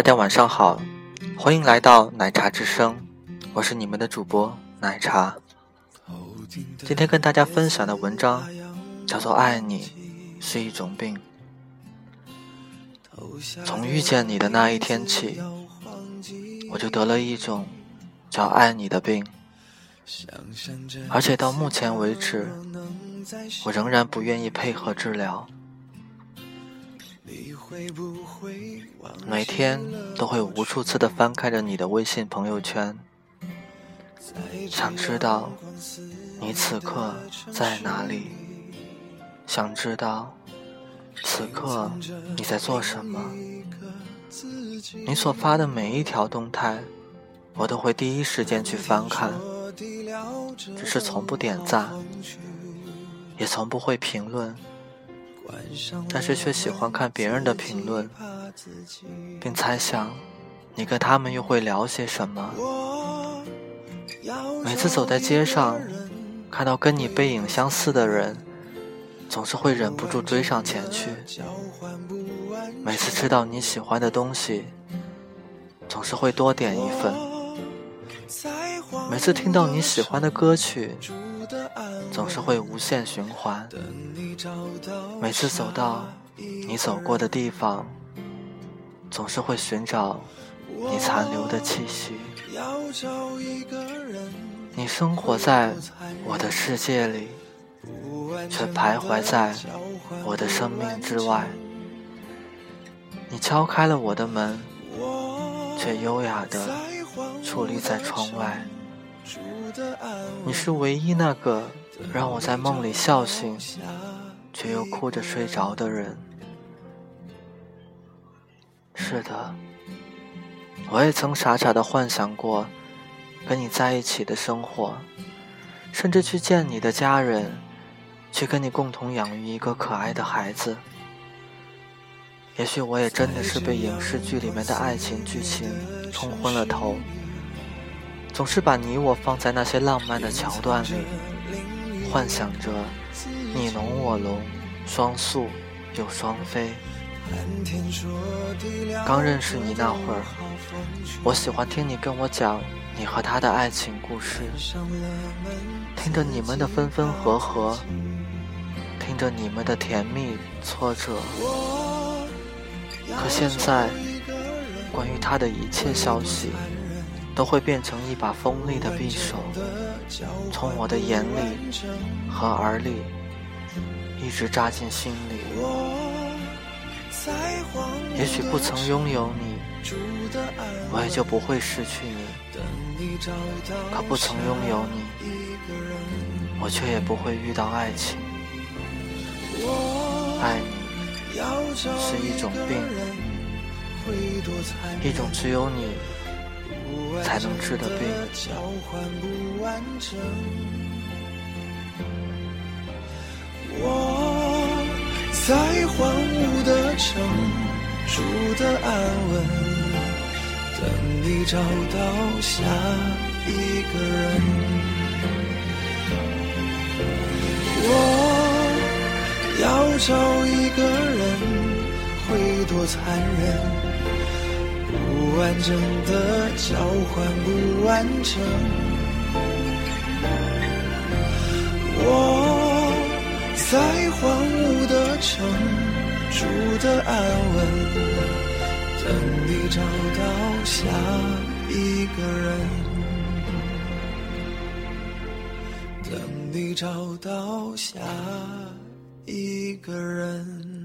大家晚上好，欢迎来到奶茶之声，我是你们的主播奶茶。今天跟大家分享的文章叫做《爱你是一种病》。从遇见你的那一天起，我就得了一种叫爱你的病，而且到目前为止，我仍然不愿意配合治疗。每天都会无数次的翻开着你的微信朋友圈，想知道你此刻在哪里，想知道此刻你在做什么。你所发的每一条动态，我都会第一时间去翻看，只是从不点赞，也从不会评论。但是却喜欢看别人的评论，并猜想你跟他们又会聊些什么。每次走在街上，看到跟你背影相似的人，总是会忍不住追上前去。每次吃到你喜欢的东西，总是会多点一份。每次听到你喜欢的歌曲。总是会无限循环。每次走到你走过的地方，总是会寻找你残留的气息。你生活在我的世界里，却徘徊在我的生命之外。你敲开了我的门，却优雅地矗立在窗外。你是唯一那个让我在梦里笑醒，却又哭着睡着的人。是的，我也曾傻傻的幻想过跟你在一起的生活，甚至去见你的家人，去跟你共同养育一个可爱的孩子。也许我也真的是被影视剧里面的爱情剧情冲昏了头。总是把你我放在那些浪漫的桥段里，幻想着你侬我侬，双宿又双飞。刚认识你那会儿，我喜欢听你跟我讲你和他的爱情故事，听着你们的分分合合，听着你们的甜蜜挫折。可现在，关于他的一切消息。都会变成一把锋利的匕首，从我的眼里和耳里一直扎进心里。也许不曾拥有你，我也就不会失去你；可不曾拥有你，我却也不会遇到爱情。爱你是一种病，一种只有你。才能治的病。我在荒芜的城住的安稳，等你找到下一个人。我要找一个人，会多残忍？不完整的交换不完整，我在荒芜的城住的安稳，等你找到下一个人，等你找到下一个人。